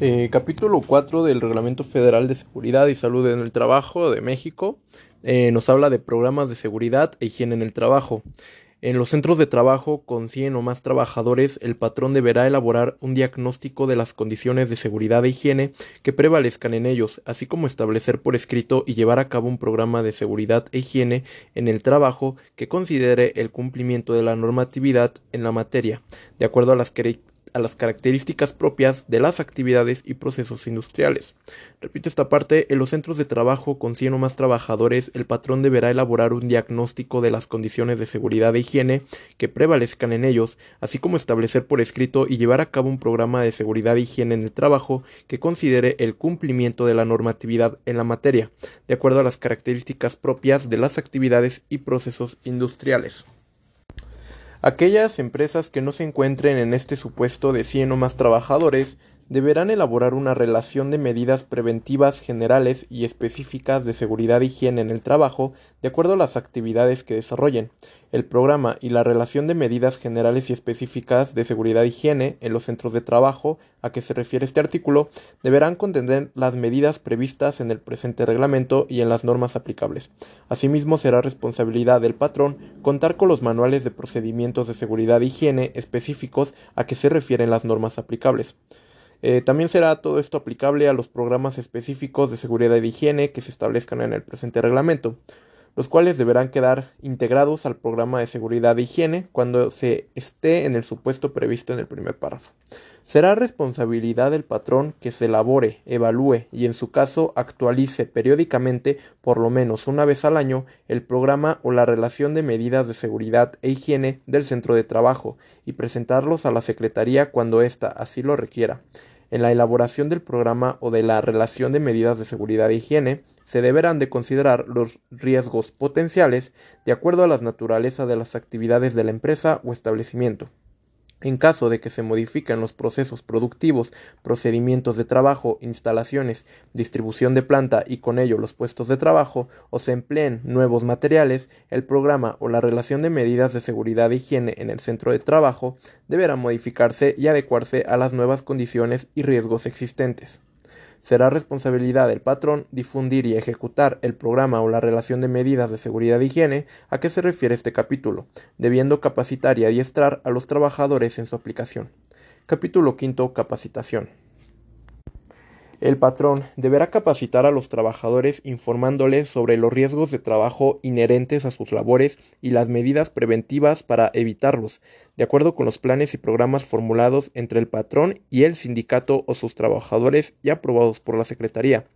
Eh, capítulo 4 del Reglamento Federal de Seguridad y Salud en el Trabajo de México eh, nos habla de programas de seguridad e higiene en el trabajo. En los centros de trabajo con 100 o más trabajadores, el patrón deberá elaborar un diagnóstico de las condiciones de seguridad e higiene que prevalezcan en ellos, así como establecer por escrito y llevar a cabo un programa de seguridad e higiene en el trabajo que considere el cumplimiento de la normatividad en la materia, de acuerdo a las a las características propias de las actividades y procesos industriales. Repito esta parte, en los centros de trabajo con 100 o más trabajadores, el patrón deberá elaborar un diagnóstico de las condiciones de seguridad e higiene que prevalezcan en ellos, así como establecer por escrito y llevar a cabo un programa de seguridad e higiene en el trabajo que considere el cumplimiento de la normatividad en la materia, de acuerdo a las características propias de las actividades y procesos industriales. Aquellas empresas que no se encuentren en este supuesto de 100 o más trabajadores deberán elaborar una relación de medidas preventivas generales y específicas de seguridad e higiene en el trabajo de acuerdo a las actividades que desarrollen. El programa y la relación de medidas generales y específicas de seguridad e higiene en los centros de trabajo a que se refiere este artículo deberán contener las medidas previstas en el presente reglamento y en las normas aplicables. Asimismo, será responsabilidad del patrón contar con los manuales de procedimientos de seguridad e higiene específicos a que se refieren las normas aplicables. Eh, también será todo esto aplicable a los programas específicos de seguridad y higiene que se establezcan en el presente reglamento, los cuales deberán quedar integrados al programa de seguridad e higiene cuando se esté en el supuesto previsto en el primer párrafo. Será responsabilidad del patrón que se elabore, evalúe y en su caso actualice periódicamente, por lo menos una vez al año, el programa o la relación de medidas de seguridad e higiene del centro de trabajo y presentarlos a la Secretaría cuando ésta así lo requiera. En la elaboración del programa o de la relación de medidas de seguridad e higiene, se deberán de considerar los riesgos potenciales de acuerdo a la naturaleza de las actividades de la empresa o establecimiento. En caso de que se modifiquen los procesos productivos, procedimientos de trabajo, instalaciones, distribución de planta y con ello los puestos de trabajo, o se empleen nuevos materiales, el programa o la relación de medidas de seguridad e higiene en el centro de trabajo deberá modificarse y adecuarse a las nuevas condiciones y riesgos existentes. Será responsabilidad del patrón difundir y ejecutar el programa o la relación de medidas de seguridad e higiene a que se refiere este capítulo, debiendo capacitar y adiestrar a los trabajadores en su aplicación. Capítulo quinto Capacitación. El patrón deberá capacitar a los trabajadores informándoles sobre los riesgos de trabajo inherentes a sus labores y las medidas preventivas para evitarlos, de acuerdo con los planes y programas formulados entre el patrón y el sindicato o sus trabajadores y aprobados por la Secretaría.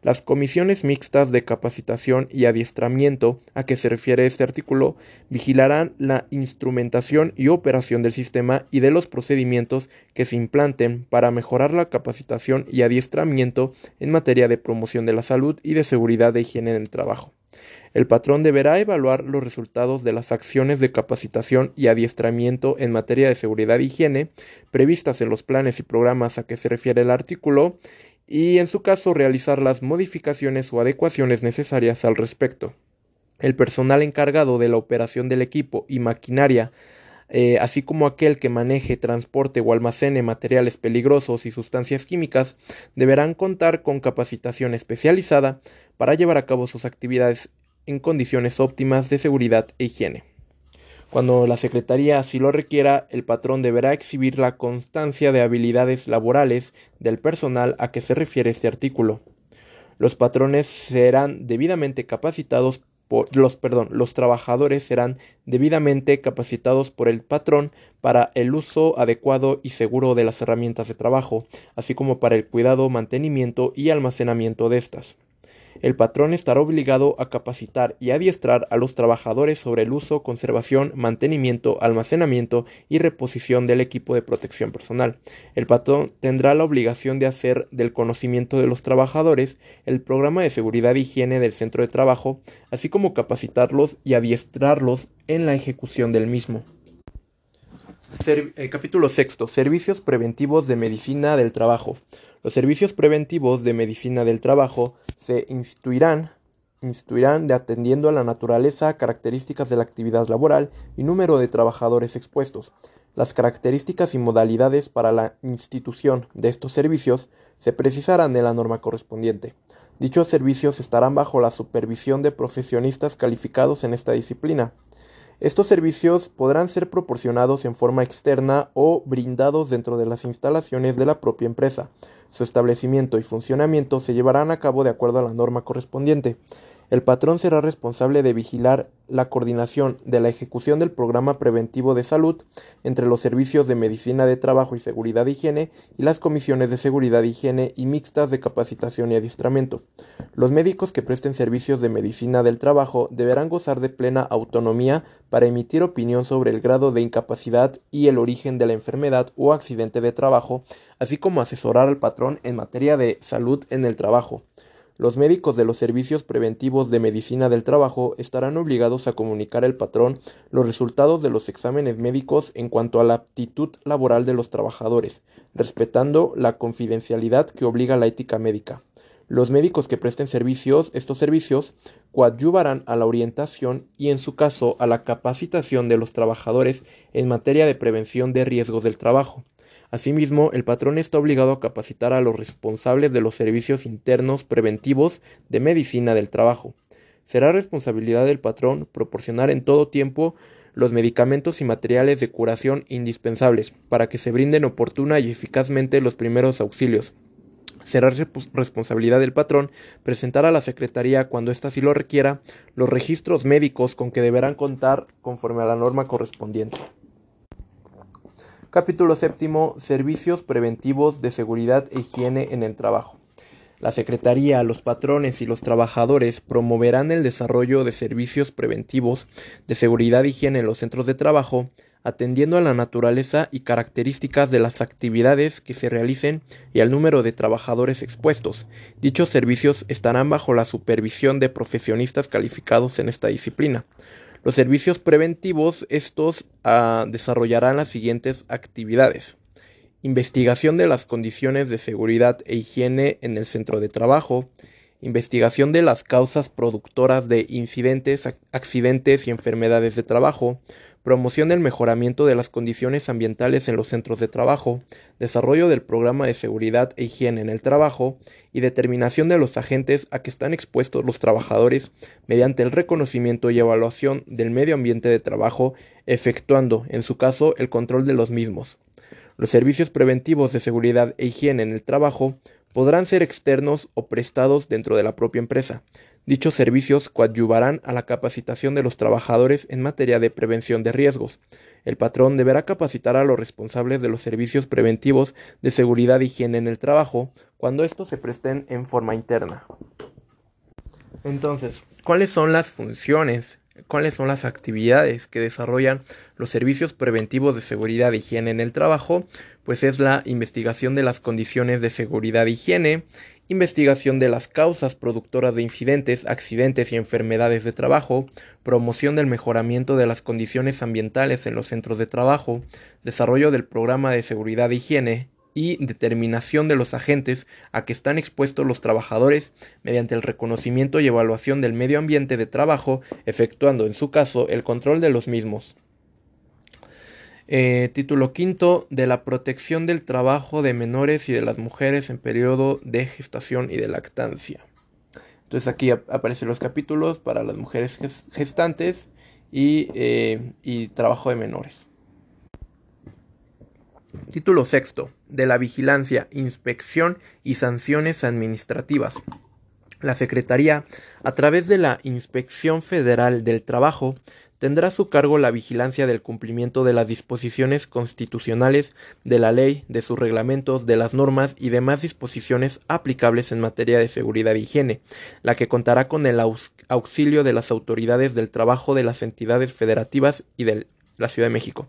Las comisiones mixtas de capacitación y adiestramiento a que se refiere este artículo vigilarán la instrumentación y operación del sistema y de los procedimientos que se implanten para mejorar la capacitación y adiestramiento en materia de promoción de la salud y de seguridad de higiene en el trabajo. El patrón deberá evaluar los resultados de las acciones de capacitación y adiestramiento en materia de seguridad e higiene previstas en los planes y programas a que se refiere el artículo y en su caso realizar las modificaciones o adecuaciones necesarias al respecto. El personal encargado de la operación del equipo y maquinaria, eh, así como aquel que maneje, transporte o almacene materiales peligrosos y sustancias químicas, deberán contar con capacitación especializada para llevar a cabo sus actividades en condiciones óptimas de seguridad e higiene. Cuando la Secretaría así lo requiera, el patrón deberá exhibir la constancia de habilidades laborales del personal a que se refiere este artículo. Los patrones serán debidamente capacitados los los trabajadores serán debidamente capacitados por el patrón para el uso adecuado y seguro de las herramientas de trabajo, así como para el cuidado, mantenimiento y almacenamiento de estas el patrón estará obligado a capacitar y adiestrar a los trabajadores sobre el uso, conservación, mantenimiento, almacenamiento y reposición del equipo de protección personal. El patrón tendrá la obligación de hacer del conocimiento de los trabajadores el programa de seguridad e higiene del centro de trabajo, así como capacitarlos y adiestrarlos en la ejecución del mismo. Eh, capítulo sexto. Servicios preventivos de medicina del trabajo. Los servicios preventivos de medicina del trabajo se instruirán, de atendiendo a la naturaleza, características de la actividad laboral y número de trabajadores expuestos. Las características y modalidades para la institución de estos servicios se precisarán en la norma correspondiente. Dichos servicios estarán bajo la supervisión de profesionistas calificados en esta disciplina. Estos servicios podrán ser proporcionados en forma externa o brindados dentro de las instalaciones de la propia empresa. Su establecimiento y funcionamiento se llevarán a cabo de acuerdo a la norma correspondiente. El patrón será responsable de vigilar la coordinación de la ejecución del programa preventivo de salud entre los servicios de medicina de trabajo y seguridad de higiene y las comisiones de seguridad, higiene y mixtas de capacitación y adiestramiento. Los médicos que presten servicios de medicina del trabajo deberán gozar de plena autonomía para emitir opinión sobre el grado de incapacidad y el origen de la enfermedad o accidente de trabajo, así como asesorar al patrón en materia de salud en el trabajo. Los médicos de los servicios preventivos de medicina del trabajo estarán obligados a comunicar al patrón los resultados de los exámenes médicos en cuanto a la aptitud laboral de los trabajadores, respetando la confidencialidad que obliga la ética médica. Los médicos que presten servicios, estos servicios, coadyuvarán a la orientación y en su caso a la capacitación de los trabajadores en materia de prevención de riesgos del trabajo. Asimismo, el patrón está obligado a capacitar a los responsables de los servicios internos preventivos de medicina del trabajo. Será responsabilidad del patrón proporcionar en todo tiempo los medicamentos y materiales de curación indispensables para que se brinden oportuna y eficazmente los primeros auxilios. Será responsabilidad del patrón presentar a la Secretaría, cuando ésta sí lo requiera, los registros médicos con que deberán contar conforme a la norma correspondiente. Capítulo séptimo. Servicios preventivos de seguridad e higiene en el trabajo. La Secretaría, los patrones y los trabajadores promoverán el desarrollo de servicios preventivos de seguridad e higiene en los centros de trabajo, atendiendo a la naturaleza y características de las actividades que se realicen y al número de trabajadores expuestos. Dichos servicios estarán bajo la supervisión de profesionistas calificados en esta disciplina. Los servicios preventivos, estos ah, desarrollarán las siguientes actividades. Investigación de las condiciones de seguridad e higiene en el centro de trabajo, investigación de las causas productoras de incidentes, accidentes y enfermedades de trabajo, promoción del mejoramiento de las condiciones ambientales en los centros de trabajo, desarrollo del programa de seguridad e higiene en el trabajo y determinación de los agentes a que están expuestos los trabajadores mediante el reconocimiento y evaluación del medio ambiente de trabajo, efectuando, en su caso, el control de los mismos. Los servicios preventivos de seguridad e higiene en el trabajo podrán ser externos o prestados dentro de la propia empresa. Dichos servicios coadyuvarán a la capacitación de los trabajadores en materia de prevención de riesgos. El patrón deberá capacitar a los responsables de los servicios preventivos de seguridad e higiene en el trabajo cuando estos se presten en forma interna. Entonces, ¿cuáles son las funciones? ¿Cuáles son las actividades que desarrollan los servicios preventivos de seguridad e higiene en el trabajo? Pues es la investigación de las condiciones de seguridad e higiene, investigación de las causas productoras de incidentes, accidentes y enfermedades de trabajo, promoción del mejoramiento de las condiciones ambientales en los centros de trabajo, desarrollo del programa de seguridad e higiene y determinación de los agentes a que están expuestos los trabajadores mediante el reconocimiento y evaluación del medio ambiente de trabajo, efectuando en su caso el control de los mismos. Eh, título quinto de la protección del trabajo de menores y de las mujeres en periodo de gestación y de lactancia. Entonces aquí aparecen los capítulos para las mujeres gestantes y, eh, y trabajo de menores. Título sexto de la vigilancia, inspección y sanciones administrativas. La Secretaría, a través de la Inspección Federal del Trabajo, tendrá a su cargo la vigilancia del cumplimiento de las disposiciones constitucionales, de la ley, de sus reglamentos, de las normas y demás disposiciones aplicables en materia de seguridad e higiene, la que contará con el auxilio de las autoridades del trabajo de las entidades federativas y de la Ciudad de México.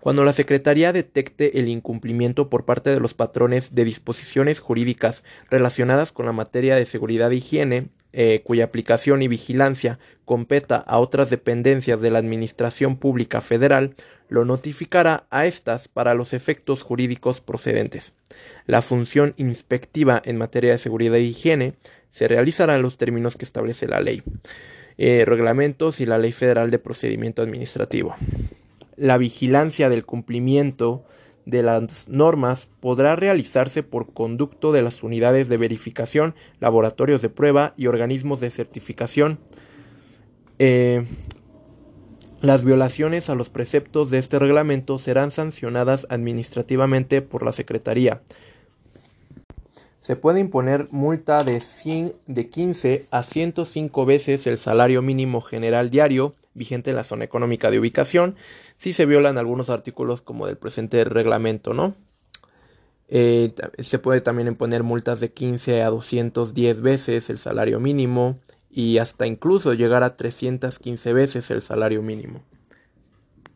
Cuando la Secretaría detecte el incumplimiento por parte de los patrones de disposiciones jurídicas relacionadas con la materia de seguridad e higiene, eh, cuya aplicación y vigilancia competa a otras dependencias de la Administración Pública Federal, lo notificará a estas para los efectos jurídicos procedentes. La función inspectiva en materia de seguridad e higiene se realizará en los términos que establece la ley, eh, reglamentos y la Ley Federal de Procedimiento Administrativo. La vigilancia del cumplimiento de las normas podrá realizarse por conducto de las unidades de verificación, laboratorios de prueba y organismos de certificación. Eh, las violaciones a los preceptos de este reglamento serán sancionadas administrativamente por la Secretaría. Se puede imponer multa de, de 15 a 105 veces el salario mínimo general diario vigente en la zona económica de ubicación si se violan algunos artículos como del presente reglamento, ¿no? Eh, se puede también imponer multas de 15 a 210 veces el salario mínimo y hasta incluso llegar a 315 veces el salario mínimo.